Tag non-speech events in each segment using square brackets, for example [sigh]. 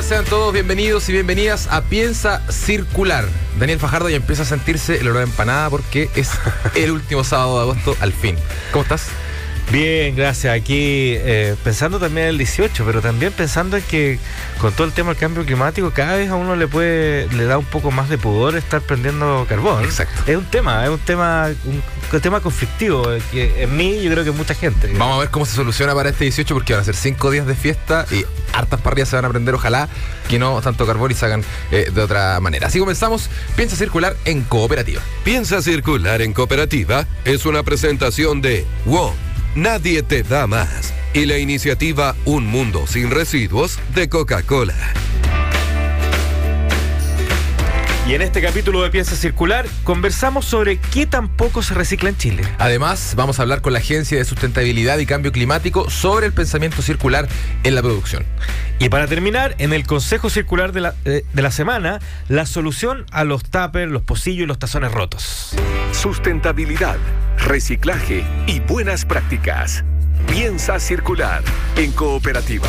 Sean todos bienvenidos y bienvenidas a Piensa Circular. Daniel Fajardo ya empieza a sentirse el olor de empanada porque es el último sábado de agosto al fin. ¿Cómo estás? Bien, gracias. Aquí eh, pensando también en el 18, pero también pensando en que con todo el tema del cambio climático, cada vez a uno le puede le da un poco más de pudor estar prendiendo carbón. Exacto. Es un tema, es un tema, un, tema conflictivo eh, que en mí yo creo que mucha gente. Vamos a ver cómo se soluciona para este 18 porque van a ser cinco días de fiesta y hartas parrillas se van a prender, ojalá que no tanto carbón y se hagan eh, de otra manera. Así comenzamos, Piensa Circular en Cooperativa. Piensa Circular en Cooperativa es una presentación de WOM Nadie te da más. Y la iniciativa Un Mundo sin Residuos de Coca-Cola. Y en este capítulo de Piensa Circular conversamos sobre qué tampoco se recicla en Chile. Además, vamos a hablar con la Agencia de Sustentabilidad y Cambio Climático sobre el pensamiento circular en la producción. Y para terminar, en el Consejo Circular de la, eh, de la semana, la solución a los tuppers, los pocillos y los tazones rotos. Sustentabilidad reciclaje y buenas prácticas. Piensa circular en cooperativa.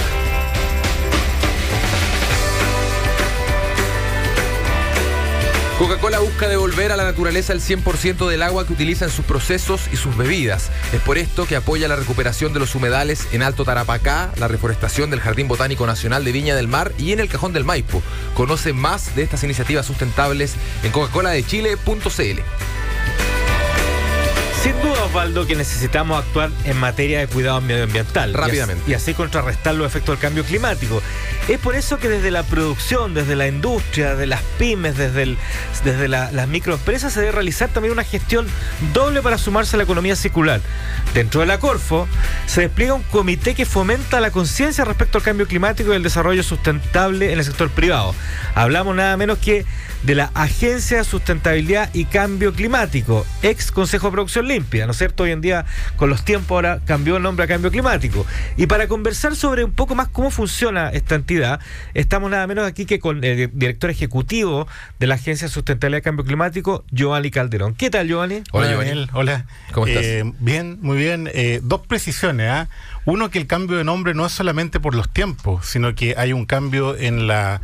Coca-Cola busca devolver a la naturaleza el 100% del agua que utiliza en sus procesos y sus bebidas. Es por esto que apoya la recuperación de los humedales en Alto Tarapacá, la reforestación del Jardín Botánico Nacional de Viña del Mar y en el Cajón del Maipo. Conoce más de estas iniciativas sustentables en coca-cola-de-chile.cl. Sin duda, Osvaldo, que necesitamos actuar en materia de cuidado medioambiental. Rápidamente. Y así, contrarrestar los efectos del cambio climático. Es por eso que desde la producción, desde la industria, de las pymes, desde, desde las microempresas, se debe realizar también una gestión doble para sumarse a la economía circular. Dentro de la Corfo, se despliega un comité que fomenta la conciencia respecto al cambio climático y el desarrollo sustentable en el sector privado. Hablamos nada menos que de la Agencia de Sustentabilidad y Cambio Climático, ex Consejo de Producción Limpia, ¿no es cierto? Hoy en día, con los tiempos, ahora cambió el nombre a Cambio Climático. Y para conversar sobre un poco más cómo funciona esta entidad, estamos nada menos aquí que con el director ejecutivo de la Agencia de Sustentabilidad y Cambio Climático, Giovanni Calderón. ¿Qué tal, Giovanni? Hola, Giovanni. Hola. ¿Cómo estás? Eh, bien, muy bien. Eh, dos precisiones. ¿ah? Uno, que el cambio de nombre no es solamente por los tiempos, sino que hay un cambio en la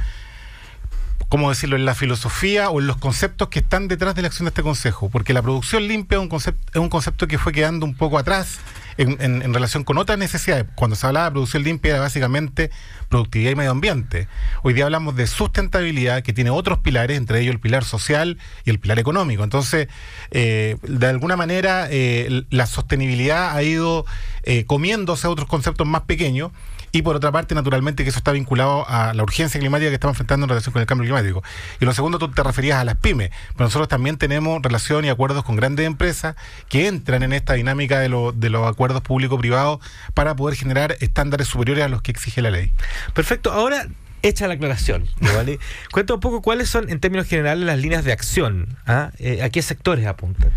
¿cómo decirlo?, en la filosofía o en los conceptos que están detrás de la acción de este Consejo, porque la producción limpia es un concepto, es un concepto que fue quedando un poco atrás en, relación con otras necesidades. Cuando se hablaba de producción limpia era básicamente productividad y medio ambiente. Hoy día hablamos de sustentabilidad que tiene otros pilares, entre ellos el pilar social y el pilar económico. Entonces, eh, de alguna manera, eh, la sostenibilidad ha ido eh, comiéndose a otros conceptos más pequeños y por otra parte, naturalmente, que eso está vinculado a la urgencia climática que estamos enfrentando en relación con el cambio climático. Y lo segundo, tú te referías a las pymes, pero nosotros también tenemos relación y acuerdos con grandes empresas que entran en esta dinámica de, de los acuerdos público-privados para poder generar estándares superiores a los que exige la ley. Perfecto. Ahora, hecha la aclaración, [laughs] ¿vale? Cuenta un poco cuáles son, en términos generales, las líneas de acción. ¿ah? Eh, ¿A qué sectores apuntan?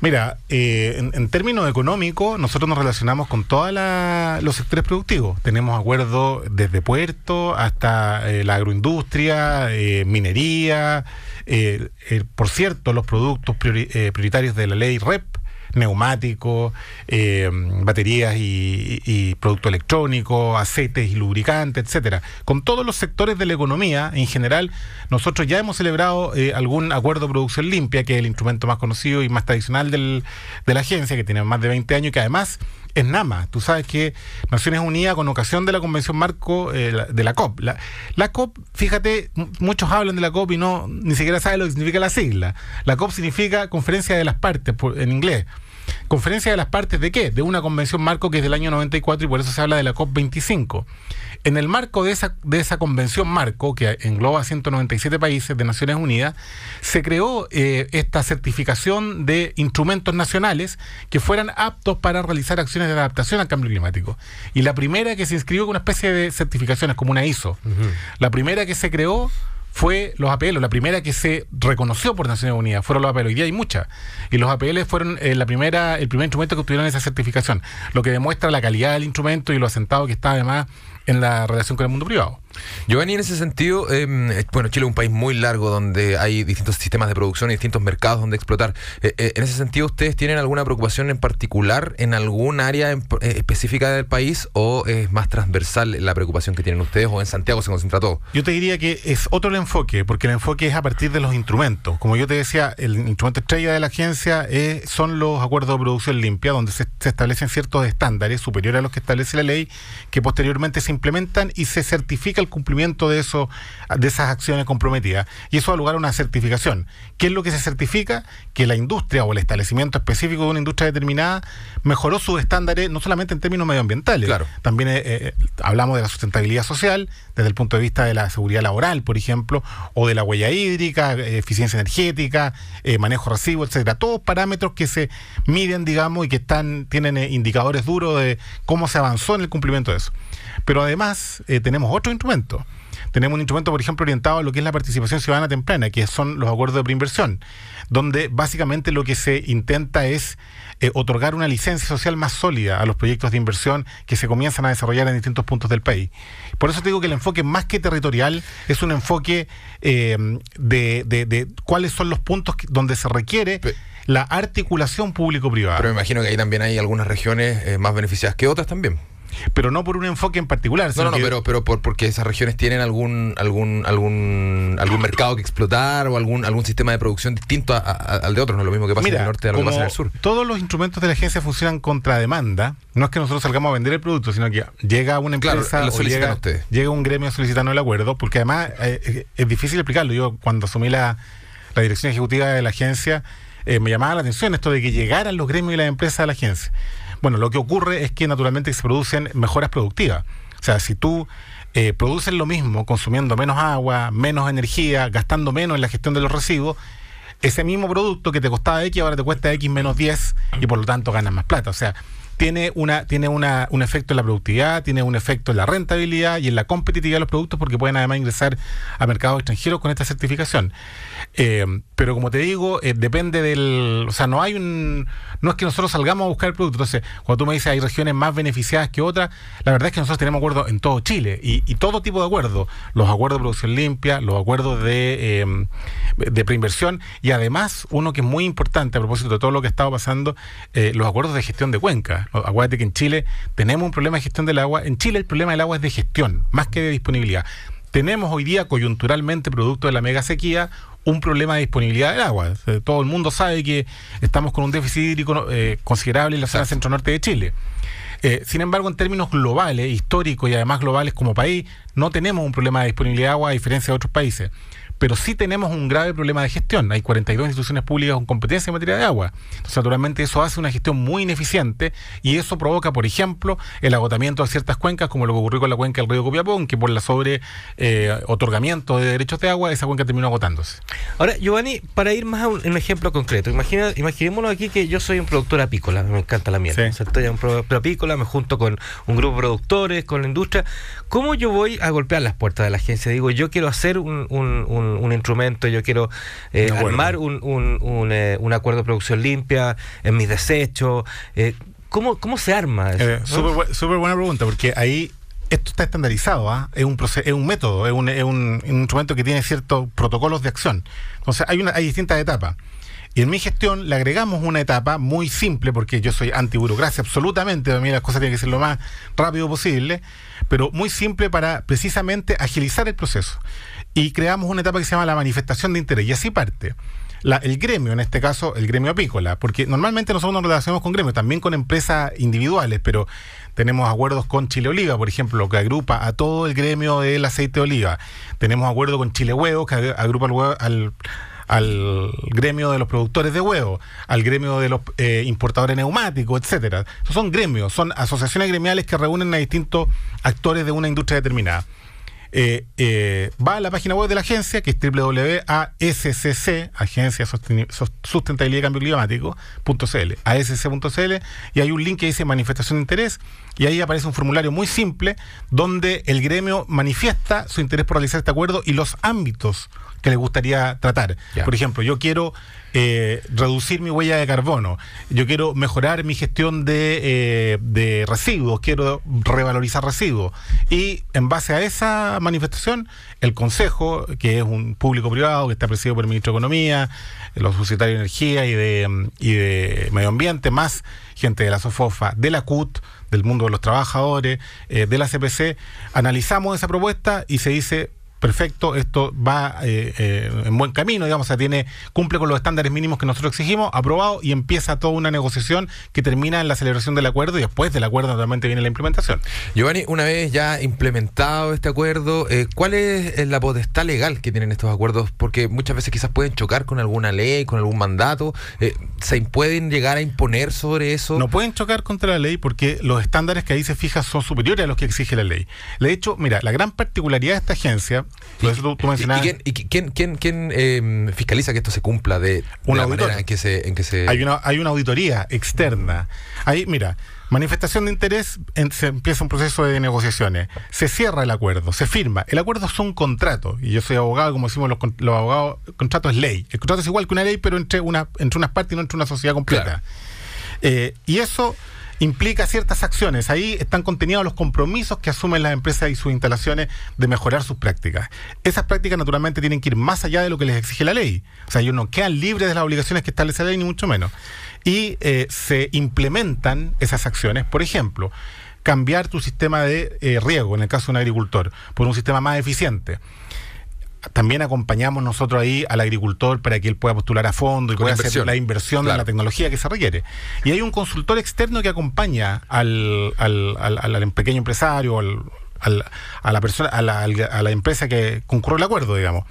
Mira, eh, en, términos económicos, nosotros nos relacionamos con todos los sectores productivos. Tenemos acuerdos desde puerto hasta eh, la agroindustria, eh, minería, por cierto, los productos prioritarios de la ley REP, neumáticos, eh, baterías y, producto electrónico, aceites y lubricantes, etcétera. Con todos los sectores de la economía en general, nosotros ya hemos celebrado eh, algún acuerdo de producción limpia, que es el instrumento más conocido y más tradicional del, de la agencia, que tiene más de 20 años y que además es NAMA. Tú sabes que Naciones Unidas, con ocasión de la Convención Marco eh, de la COP, la, COP, fíjate, muchos hablan de la COP y no ni siquiera saben lo que significa la sigla. La COP significa Conferencia de las Partes en inglés. ¿Conferencia de las partes de qué? De una convención marco que es del año 94 y por eso se habla de la COP25. En el marco de esa, de esa convención marco, que engloba 197 países de Naciones Unidas, se creó eh, esta certificación de instrumentos nacionales que fueran aptos para realizar acciones de adaptación al cambio climático. Y la primera que se inscribió con una especie de certificaciones, como una ISO. La primera que se creó fue los APL, la primera que se reconoció por Naciones Unidas, fueron los APL. Hoy día hay muchas. Y los APL fueron eh, la primera, el primer instrumento que obtuvieron esa certificación, lo que demuestra la calidad del instrumento y lo asentado que está además en la relación con el mundo privado. Giovanni, en ese sentido, em, eh, bueno, Chile es un país muy largo donde hay distintos sistemas de producción y distintos mercados donde explotar. Eh, eh, en ese sentido, ¿ustedes tienen alguna preocupación en particular en algún área específica del país o es más transversal la preocupación que tienen ustedes o en Santiago se concentra todo? Yo te diría que es otro el enfoque, porque el enfoque es a partir de los instrumentos. Como yo te decía, el instrumento estrella de la agencia son los acuerdos de producción limpia, donde se, se establecen ciertos estándares superiores a los que establece la ley, que posteriormente se implementan y se certifica el cumplimiento de, eso, de esas acciones comprometidas. Y eso da lugar a una certificación. ¿Qué es lo que se certifica? Que la industria o el establecimiento específico de una industria determinada mejoró sus estándares, no solamente en términos medioambientales, claro. también eh, eh, hablamos de la sustentabilidad social, desde el punto de vista de la seguridad laboral, por ejemplo, o de la huella hídrica, eficiencia energética, eh, manejo residuo, etcétera. Todos parámetros que se miden, digamos, y que están, tienen indicadores duros de cómo se avanzó en el cumplimiento de eso. Pero además tenemos otro instrumento tenemos un instrumento, por ejemplo, orientado a lo que es la participación ciudadana temprana, que son los acuerdos de preinversión, donde básicamente lo que se intenta es eh, otorgar una licencia social más sólida a los proyectos de inversión que se comienzan a desarrollar en distintos puntos del país. Por eso te digo que el enfoque más que territorial es un enfoque eh, de, cuáles son los puntos donde se requiere la articulación público-privada. Pero me imagino que ahí también hay algunas regiones eh, más beneficiadas que otras también pero no por un enfoque en particular. No, no, no pero, pero por, porque esas regiones tienen algún algún algún algún mercado que explotar o algún algún sistema de producción distinto al de otros, no es lo mismo que pasa en el norte a lo que pasa en el sur. Todos los instrumentos de la agencia funcionan contra demanda. No es que nosotros salgamos a vender el producto, sino que llega una empresa o llega, llega, un gremio solicitando el acuerdo, porque además eh, eh, es difícil explicarlo. Yo cuando asumí la, la dirección ejecutiva de la agencia, eh, me llamaba la atención esto de que llegaran los gremios y las empresas a la agencia. Bueno, lo que ocurre es que naturalmente se producen mejoras productivas. O sea, si tú eh, produces lo mismo consumiendo menos agua, menos energía, gastando menos en la gestión de los residuos, ese mismo producto que te costaba X ahora te cuesta X menos 10 y por lo tanto ganas más plata. O sea, tiene una tiene una, un efecto en la productividad, tiene un efecto en la rentabilidad y en la competitividad de los productos porque pueden además ingresar a mercados extranjeros con esta certificación. Eh, pero como te digo, eh, depende del... O sea, no hay un... No es que nosotros salgamos a buscar el producto. Entonces, cuando tú me dices hay regiones más beneficiadas que otras, la verdad es que nosotros tenemos acuerdos en todo Chile y, todo tipo de acuerdos. Los acuerdos de producción limpia, los acuerdos de, eh, de preinversión y además uno que es muy importante a propósito de todo lo que ha estado pasando, los acuerdos de gestión de cuenca. Acuérdate que en Chile tenemos un problema de gestión del agua. En Chile el problema del agua es de gestión, más que de disponibilidad. Tenemos hoy día coyunturalmente, producto de la mega sequía, un problema de disponibilidad del agua. Todo el mundo sabe que estamos con un déficit hídrico eh, considerable en la zona centro-norte de Chile. Eh, sin embargo, en términos globales, históricos y además globales como país, no tenemos un problema de disponibilidad de agua a diferencia de otros países pero sí tenemos un grave problema de gestión. Hay 42 instituciones públicas con competencia en materia de agua. Entonces, naturalmente, eso hace una gestión muy ineficiente y eso provoca, por ejemplo, el agotamiento de ciertas cuencas, como lo que ocurrió con la cuenca del río Copiapón, que por la sobre eh, otorgamiento de derechos de agua, esa cuenca terminó agotándose. Ahora, Giovanni, para ir más a un, ejemplo concreto, imagina, imaginémonos aquí que yo soy un productor apícola, me encanta la miel. Sí. estoy un productor apícola, me junto con un grupo de productores, con la industria. ¿Cómo yo voy a golpear las puertas de la agencia? Digo, yo quiero hacer un un, instrumento, yo quiero eh, armar un, un, eh, un, acuerdo de producción limpia en mis desechos. Eh, ¿cómo, ¿Cómo se arma eso? Súper buena pregunta, porque ahí esto está estandarizado, ¿ah? es, un es un método, es un, es un, instrumento que tiene ciertos protocolos de acción. Entonces hay, una, hay distintas etapas. Y en mi gestión le agregamos una etapa muy simple, porque yo soy anti-burocracia absolutamente, a mí las cosas tienen que ser lo más rápido posible, pero muy simple para precisamente agilizar el proceso y creamos una etapa que se llama la manifestación de interés. Y así parte. el gremio, en este caso, el gremio apícola, porque normalmente nosotros nos relacionamos con gremios, también con empresas individuales, pero tenemos acuerdos con Chile Oliva, por ejemplo, que agrupa a todo el gremio del aceite de oliva. Tenemos acuerdo con Chile Huevos, que agrupa al, al, gremio de los productores de huevos, al gremio de los eh, importadores neumáticos, etcétera. son gremios, son asociaciones gremiales que reúnen a distintos actores de una industria determinada. Eh, eh, va a la página web de la agencia, que es www.ascc, Agencia Sustentabilidad y Cambio Climático.cl, y hay un link que dice manifestación de interés, y ahí aparece un formulario muy simple donde el gremio manifiesta su interés por realizar este acuerdo y los ámbitos que le gustaría tratar. Por ejemplo, yo quiero eh, reducir mi huella de carbono, yo quiero mejorar mi gestión de, eh, de residuos, quiero revalorizar residuos. Y en base a esa manifestación, el Consejo, que es un público privado que está presidido por el Ministro de Economía, los subsecretarios de Energía y de, y de Medio Ambiente, más gente de la SOFOFA, de la CUT, del mundo de los trabajadores, eh, de la CPC, analizamos esa propuesta y se dice perfecto, esto va eh, eh, en buen camino, digamos, o sea, tiene, cumple con los estándares mínimos que nosotros exigimos, aprobado y empieza toda una negociación que termina en la celebración del acuerdo y después del acuerdo naturalmente viene la implementación. Giovanni, una vez ya implementado este acuerdo, eh, ¿cuál es eh, la potestad legal que tienen estos acuerdos? Porque muchas veces quizás pueden chocar con alguna ley, con algún mandato. ¿Se pueden llegar a imponer sobre eso? No pueden chocar contra la ley porque los estándares que ahí se fijan son superiores a los que exige la ley. De hecho, mira, la gran particularidad de esta agencia, tú, tú ¿Y- mencionabas- ¿Y, quién, y quién, quién- quién, eh, fiscaliza que esto se cumpla de, de Un la manera en que se... En que se Hay una, hay una auditoría externa. Ahí, mira, manifestación de interés, en- se empieza un proceso de negociaciones. Se cierra el acuerdo, se firma. El acuerdo es un contrato. Y yo soy abogado, como decimos los, los abogados, el contrato es ley. El contrato es igual que una ley, pero entre, una, entre unas partes y no entre una sociedad completa. Claro. Eh, y eso implica ciertas acciones. Ahí están contenidos los compromisos que asumen las empresas y sus instalaciones de mejorar sus prácticas. Esas prácticas naturalmente tienen que ir más allá de lo que les exige la ley. O sea, ellos no quedan libres de las obligaciones que establece la ley, ni mucho menos. Y eh, se implementan esas acciones. Por ejemplo, cambiar tu sistema de eh, riego, en el caso de un agricultor, por un sistema más eficiente también acompañamos nosotros ahí al agricultor para que él pueda postular a fondo y pueda inversión. hacer la inversión Claro. en la tecnología que se requiere. Y hay un consultor externo que acompaña al, al, al- al- pequeño empresario, al- al- a la persona, a la, a la empresa que concurrió el acuerdo, digamos.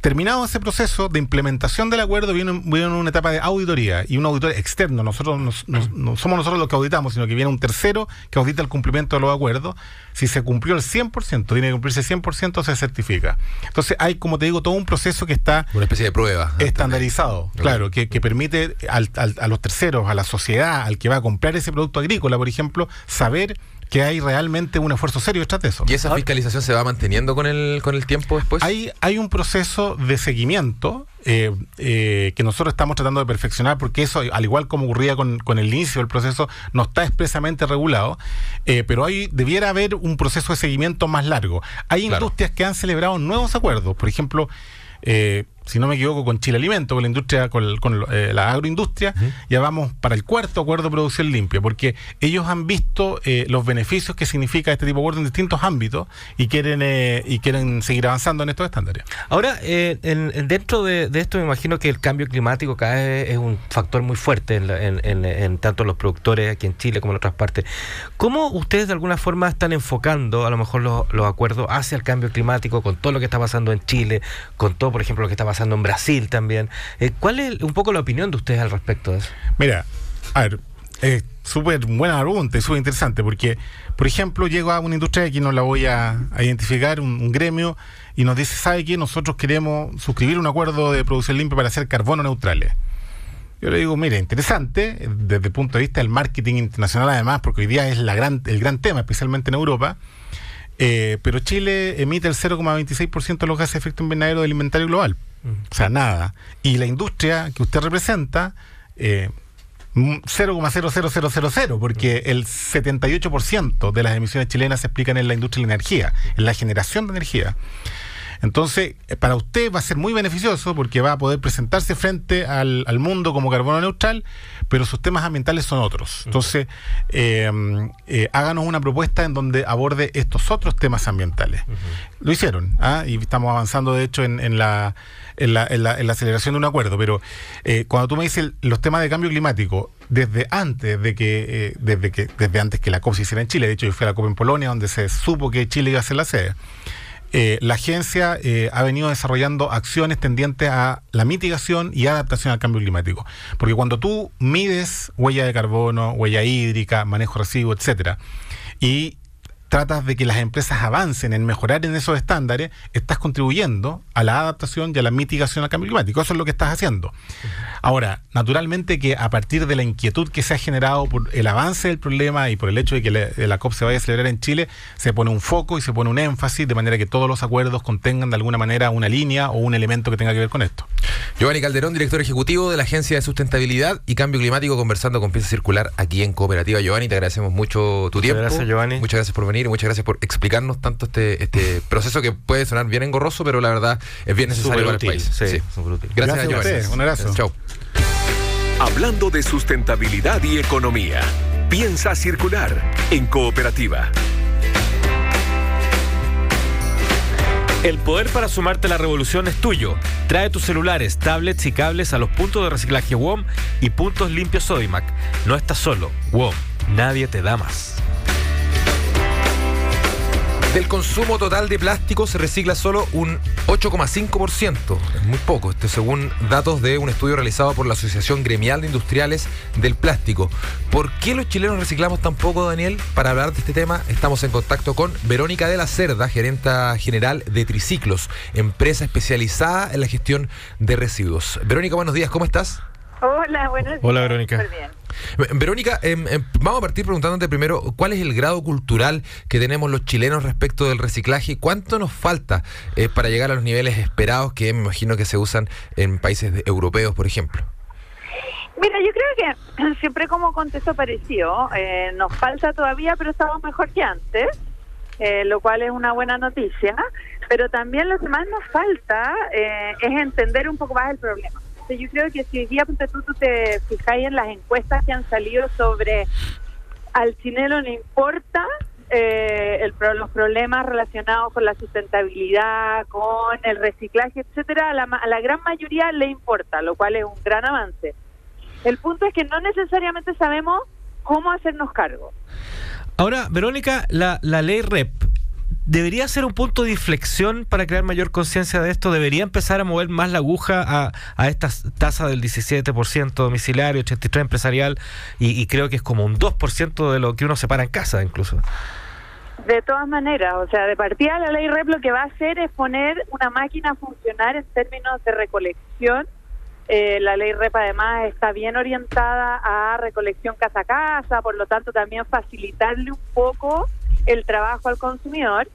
Terminado ese proceso de implementación del acuerdo, viene, viene una etapa de auditoría y un auditor externo. Nosotros nos- nos- no somos nosotros los que auditamos, sino que viene un tercero que audita el cumplimiento de los acuerdos. Si se cumplió el 100%, tiene que cumplirse 100%, se certifica. Entonces hay, como te digo, todo un proceso que está Una especie de prueba. estandarizado, claro, que, que permite al- al- a los terceros, a la sociedad, al que va a comprar ese producto agrícola, por ejemplo, saber que hay realmente un esfuerzo serio detrás de eso. ¿Y esa fiscalización se va manteniendo con el, con el tiempo después? Hay, hay un proceso de seguimiento eh, eh, que nosotros estamos tratando de perfeccionar porque eso, al igual como ocurría con, con el inicio del proceso, no está expresamente regulado, eh, pero hay, debiera haber un proceso de seguimiento más largo. Hay Claro. industrias que han celebrado nuevos acuerdos, por ejemplo, eh, si no me equivoco, con Chile Alimento, con la industria, con, con, eh, la agroindustria, ya vamos para el cuarto acuerdo de producción limpia, porque ellos han visto eh, los beneficios que significa este tipo de acuerdo en distintos ámbitos y quieren eh, y quieren seguir avanzando en estos estándares. Ahora, eh, en- en- dentro de, de esto me imagino que el cambio climático cada vez es un factor muy fuerte en, la- en- en- en tanto los productores aquí en Chile como en otras partes. ¿Cómo ustedes de alguna forma están enfocando a lo mejor los, los acuerdos hacia el cambio climático con todo lo que está pasando en Chile, con todo, por ejemplo, lo que está pasando en Brasil también? Eh, ¿Cuál es un poco la opinión de ustedes al respecto de eso? Mira, a ver, es súper buena pregunta y súper interesante porque, por ejemplo, llego a una industria que no la voy a, identificar, un, un gremio, y nos dice, ¿sabe qué? Nosotros queremos suscribir un acuerdo de producción limpia para ser carbono neutrales. Yo le digo, mire, interesante, desde el punto de vista del marketing internacional además, porque hoy día es la gran, el gran tema, especialmente en Europa, eh, pero Chile emite el 0,26% de los gases de efecto invernadero del inventario global. O sea, nada. Y la industria que usted representa, eh, mm, 0,00000, porque el 78% de las emisiones chilenas se explican en la industria de la energía, en la generación de energía. Entonces, eh, para usted va a ser muy beneficioso porque va a poder presentarse frente al, al mundo como carbono neutral, pero sus temas ambientales son otros. Entonces, eh, eh, háganos una propuesta en donde aborde estos otros temas ambientales. Lo hicieron, ¿ah? y estamos avanzando, de hecho, en, en la, en, la, en la- en la aceleración de un acuerdo. Pero eh, cuando tú me dices los temas de cambio climático, desde antes de que, eh, desde que, desde antes que la COP se hiciera en Chile, de hecho, yo fui a la COP en Polonia, donde se supo que Chile iba a ser la sede. Eh, la agencia eh, ha venido desarrollando acciones tendientes a la mitigación y adaptación al cambio climático. Porque cuando tú mides huella de carbono, huella hídrica, manejo de residuos, etcétera, y tratas de que las empresas avancen en mejorar en esos estándares, estás contribuyendo a la adaptación y a la mitigación al cambio climático. Eso es lo que estás haciendo. Ahora, naturalmente que a partir de la inquietud que se ha generado por el avance del problema y por el hecho de que la, COP se vaya a celebrar en Chile, se pone un foco y se pone un énfasis de manera que todos los acuerdos contengan de alguna manera una línea o un elemento que tenga que ver con esto. Giovanni Calderón, director ejecutivo de la Agencia de Sustentabilidad y Cambio Climático, conversando con Pieza Circular aquí en Cooperativa. Giovanni, te agradecemos mucho tu tiempo. Gracias, Giovanni. Muchas gracias por venir y muchas gracias por explicarnos tanto este, este [laughs] proceso que puede sonar bien engorroso, pero la verdad es bien necesario para el país. Sí, Gracias, gracias, a ustedes. Un abrazo. Chao. Hablando de sustentabilidad y economía, piensa circular en cooperativa. El poder para sumarte a la revolución es tuyo. Trae tus celulares, tablets y cables a los puntos de reciclaje WOM y puntos limpios Sodimac. No estás solo. WOM, nadie te da más. Del consumo total de plástico se recicla solo un 8,5%. Es muy poco, esto según datos de un estudio realizado por la Asociación Gremial de Industriales del Plástico. ¿Por qué los chilenos reciclamos tan poco, Daniel? Para hablar de este tema estamos en contacto con Verónica de la Cerda, gerenta general de Triciclos, empresa especializada en la gestión de residuos. Verónica, buenos días, ¿cómo estás? Hola, buenos días. Hola, Verónica. bien. Verónica, em, vamos a partir preguntándote primero cuál es el grado cultural que tenemos los chilenos respecto del reciclaje y cuánto nos falta eh, para llegar a los niveles esperados que me imagino que se usan en países europeos, por ejemplo. Mira, yo creo que [clears throat] siempre como contexto parecido, eh, nos falta todavía, pero estamos mejor que antes, eh, lo cual es una buena noticia, pero también lo que más nos falta es entender un poco más el problema yo creo que si hoy día tú, te fijáis en las encuestas que han salido sobre al chileno le importa eh, el, los problemas relacionados con la sustentabilidad, con el reciclaje, etcétera, a la, a la gran mayoría le importa, lo cual es un gran avance. El punto es que no necesariamente sabemos cómo hacernos cargo. Ahora, Verónica, la, la ley REP debería ser un punto de inflexión para crear mayor conciencia de esto. Debería empezar a mover más la aguja a, a esta tasa del 17% domiciliario, 83% empresarial, y, creo que es como un 2% de lo que uno separa en casa incluso. De todas maneras, o sea, de partida la ley REP lo que va a hacer es poner una máquina a funcionar en términos de recolección. Eh, la ley REP además está bien orientada a recolección casa a casa, por lo tanto también facilitarle un poco el trabajo al consumidor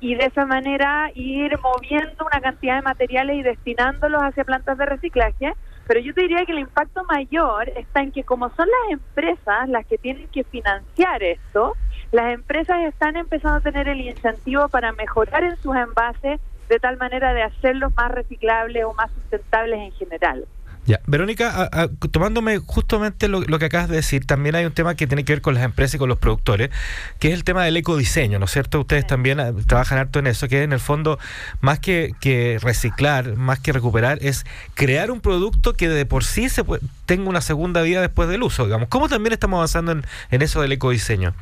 y de esa manera ir moviendo una cantidad de materiales y destinándolos hacia plantas de reciclaje. Pero yo te diría que el impacto mayor está en que como son las empresas las que tienen que financiar esto, las empresas están empezando a tener el incentivo para mejorar en sus envases de tal manera de hacerlos más reciclables o más sustentables en general. Ya, Verónica, tomándome justamente lo, que acabas de decir, también hay un tema que tiene que ver con las empresas y con los productores, que es el tema del ecodiseño, ¿no es cierto? Ustedes también ah, trabajan harto en eso, que en el fondo, más que, que reciclar, más que recuperar, es crear un producto que de por sí se tenga una segunda vida después del uso, digamos. ¿Cómo también estamos avanzando en, en eso del ecodiseño?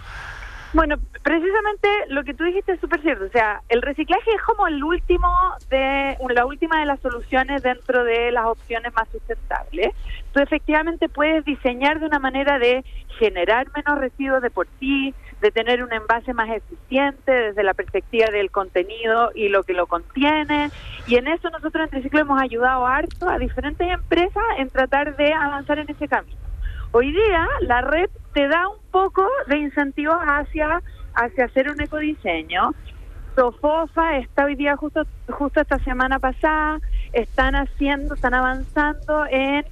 Bueno, precisamente lo que tú dijiste es súper cierto. O sea, el reciclaje es como el último de, la última de las soluciones dentro de las opciones más sustentables. Tú efectivamente puedes diseñar de una manera de generar menos residuos de por sí, de tener un envase más eficiente desde la perspectiva del contenido y lo que lo contiene. Y en eso nosotros en Triciclo hemos ayudado harto a diferentes empresas en tratar de avanzar en ese camino. Hoy día la red te da un poco de incentivos hacia, hacia hacer un ecodiseño. Sofofa está hoy día justo, justo esta semana pasada, están haciendo, están avanzando en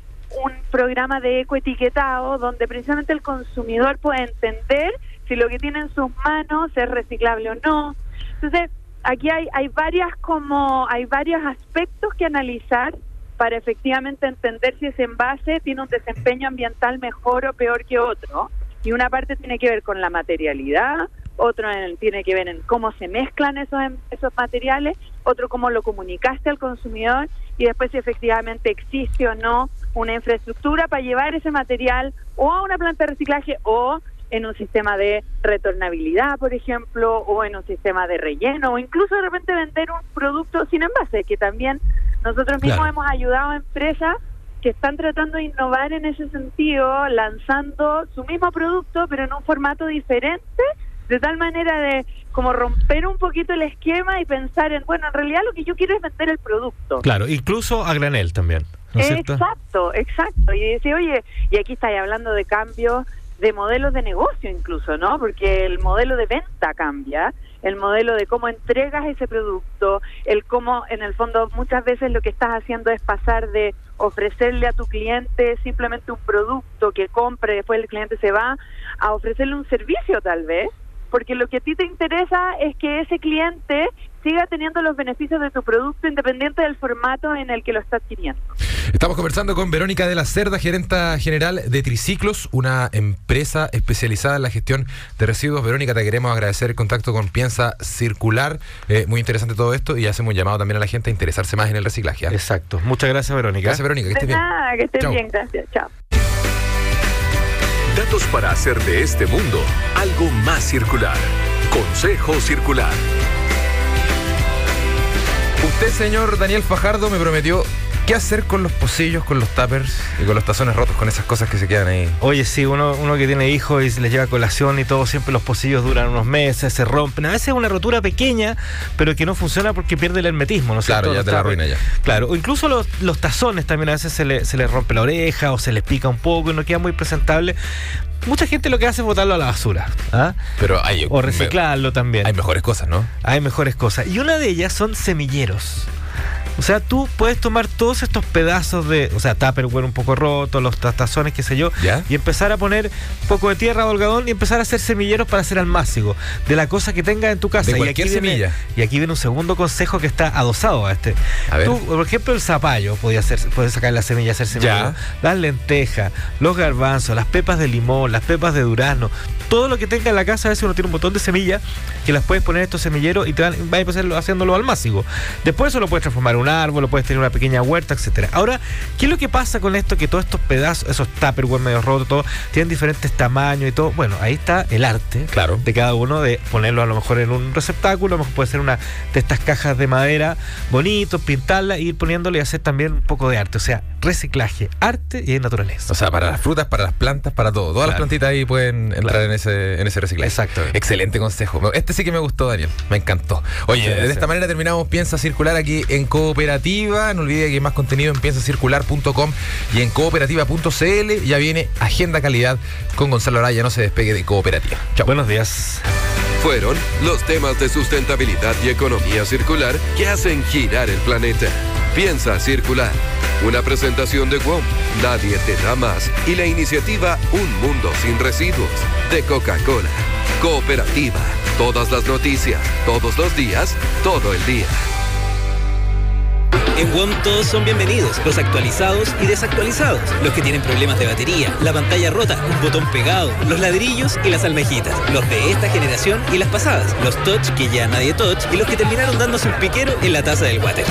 un programa de ecoetiquetado donde precisamente el consumidor puede entender si lo que tiene en sus manos es reciclable o no. Entonces, aquí hay, hay varias como, hay varios aspectos que analizar para efectivamente entender si ese envase tiene un desempeño ambiental mejor o peor que otro. Y una parte tiene que ver con la materialidad, otro tiene que ver en cómo se mezclan esos, em, esos materiales, otro cómo lo comunicaste al consumidor y después si efectivamente existe o no una infraestructura para llevar ese material o a una planta de reciclaje o en un sistema de retornabilidad, por ejemplo, o en un sistema de relleno, o incluso de repente vender un producto sin envase, que también nosotros mismos hemos ayudado a empresas que están tratando de innovar en ese sentido, lanzando su mismo producto, pero en un formato diferente de tal manera de como romper un poquito el esquema y pensar en, bueno, en realidad lo que yo quiero es vender el producto. Claro, incluso a granel también. Exacto, exacto. Y decir, oye, y aquí estáis hablando de cambios de modelos de negocio incluso, ¿no? Porque el modelo de venta cambia, el modelo de cómo entregas ese producto, el cómo, en el fondo, muchas veces lo que estás haciendo es pasar de ofrecerle a tu cliente simplemente un producto que compre, después el cliente se va, a ofrecerle un servicio tal vez, porque lo que a ti te interesa es que ese cliente siga teniendo los beneficios de tu producto independiente del formato en el que lo está adquiriendo. Estamos conversando con Verónica de la Cerda, gerenta general de Triciclos, una empresa especializada en la gestión de residuos. Verónica, te queremos agradecer el contacto con Piensa Circular. Eh, muy interesante todo esto y hacemos un llamado también a la gente a interesarse más en el reciclaje. ¿ah? Exacto. Muchas gracias, Verónica. Gracias, Verónica. Que estés De bien. que estés Chao. bien, gracias. Chao. Datos para hacer de este mundo algo más circular. Consejo Circular. Usted, señor Daniel Fajardo, me prometió qué hacer con los pocillos, con los tuppers y con los tazones rotos, con esas cosas que se quedan ahí. Oye, sí, uno, uno que tiene hijos y les lleva colación y todo, siempre los pocillos duran unos meses, se rompen. A veces es una rotura pequeña, pero que no funciona porque pierde el hermetismo, ¿no es Claro, ya te la arruina ya. Claro, o incluso los, los tazones también a veces se le, se les rompe la oreja o se les pica un poco y no queda muy presentable. Mucha gente lo que hace es botarlo a la basura. ¿ah? Pero hay, O reciclarlo también. hay mejores cosas, ¿no? Hay mejores cosas. Y una de ellas son semilleros. O sea, tú puedes tomar todos estos pedazos de, o sea, tupperware un poco roto, los ta- tazones, qué sé yo, ¿Ya? y empezar a poner un poco de tierra o algodón y empezar a hacer semilleros para hacer almácigo de la cosa que tengas en tu casa. De y cualquier aquí viene- semilla. y aquí viene un segundo consejo que está adosado a este. A ver. Tú, por ejemplo, el zapallo, podías hacer, puedes sacar la semilla y hacer semilleros. Las lentejas, los garbanzos, las pepas de limón, las pepas de durazno, todo lo que tenga en la casa, a veces uno tiene un montón de semillas que las puedes poner en estos semilleros y te van, vas a empezar haciéndolo almácigo. Después eso lo puedes transformar en un árbol, lo puedes tener una pequeña huerta, etcétera. Ahora, ¿qué es lo que pasa con esto? Que todos estos pedazos, esos tupperware medio rotos, todo, tienen diferentes tamaños y todo. Bueno, ahí está el arte Claro. de cada uno de ponerlo a lo mejor en un receptáculo, a lo mejor puede ser una de estas cajas de madera bonitos, pintarla, e ir poniéndole y hacer también un poco de arte. O sea, reciclaje, arte y naturaleza. O sea, para las frutas, para las plantas, para todo. Todas las plantitas ahí pueden entrar en ese, en ese reciclaje. Exacto. Excelente consejo. Este sí que me gustó, Daniel. Me encantó. Oye, de esta manera terminamos Piensa Circular aquí en Cooperativa. No olvide que hay más contenido en piensacircular.com y en cooperativa.cl. Ya viene Agenda Calidad con Gonzalo Araya. No se despegue de Cooperativa. Chao. Buenos días. Fueron los temas de sustentabilidad y economía circular que hacen girar el planeta. Piensa circular. Una presentación de WOM, Nadie te da más y la iniciativa Un Mundo sin Residuos de Coca-Cola. Cooperativa. Todas las noticias, todos los días, todo el día. En WOM todos son bienvenidos, los actualizados y desactualizados, los que tienen problemas de batería, la pantalla rota, un botón pegado, los ladrillos y las almejitas, los de esta generación y las pasadas, los touch que ya nadie touch y los que terminaron dándose un piquero en la taza del water.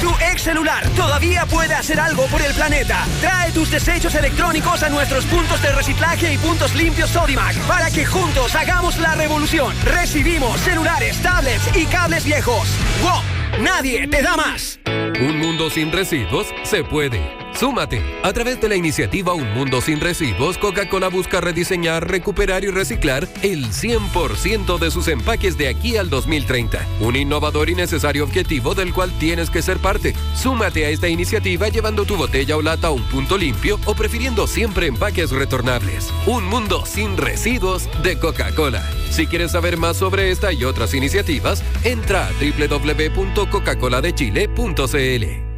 Tu ex celular todavía puede hacer algo por el planeta. Trae tus desechos electrónicos a nuestros puntos de reciclaje y puntos limpios Sodimac para que juntos hagamos la revolución. Recibimos celulares, tablets y cables viejos. ¡Wow! Nadie te da más. Un mundo sin residuos se puede. Súmate. A través de la iniciativa Un Mundo Sin Residuos, Coca-Cola busca rediseñar, recuperar y reciclar el 100% de sus empaques de aquí al 2030. Un innovador y necesario objetivo del cual tienes que ser parte. Súmate a esta iniciativa llevando tu botella o lata a un punto limpio o prefiriendo siempre empaques retornables. Un mundo sin residuos de Coca-Cola. Si quieres saber más sobre esta y otras iniciativas, entra a www.coca-coladechile.cl.